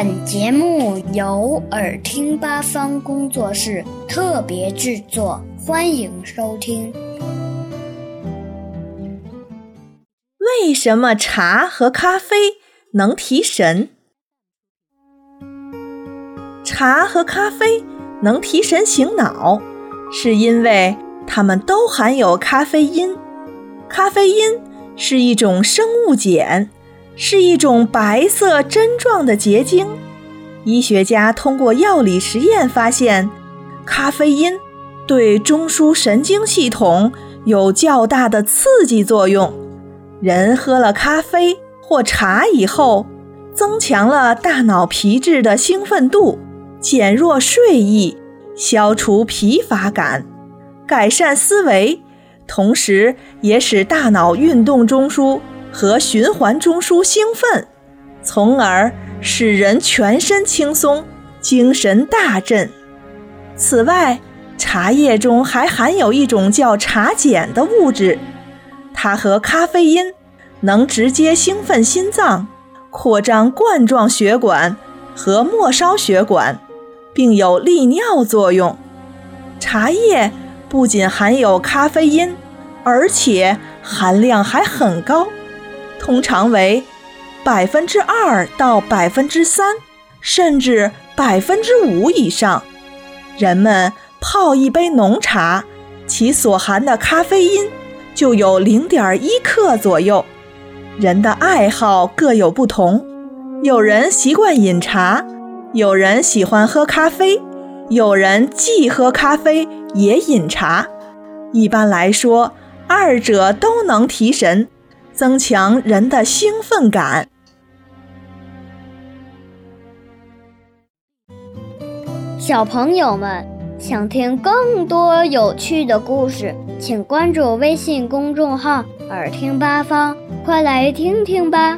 本节目由耳听八方工作室特别制作，欢迎收听。为什么茶和咖啡能提神？茶和咖啡能提神醒脑，是因为它们都含有咖啡因。咖啡因是一种生物碱。是一种白色针状的结晶。医学家通过药理实验发现，咖啡因对中枢神经系统有较大的刺激作用。人喝了咖啡或茶以后，增强了大脑皮质的兴奋度，减弱睡意，消除疲乏感，改善思维，同时也使大脑运动中枢。和循环中枢兴奋，从而使人全身轻松、精神大振。此外，茶叶中还含有一种叫茶碱的物质，它和咖啡因能直接兴奋心脏、扩张冠状血管和末梢血管，并有利尿作用。茶叶不仅含有咖啡因，而且含量还很高。通常为百分之二到百分之三，甚至百分之五以上。人们泡一杯浓茶，其所含的咖啡因就有零点一克左右。人的爱好各有不同，有人习惯饮茶，有人喜欢喝咖啡，有人既喝咖啡也饮茶。一般来说，二者都能提神。增强人的兴奋感。小朋友们想听更多有趣的故事，请关注微信公众号“耳听八方”，快来听听吧。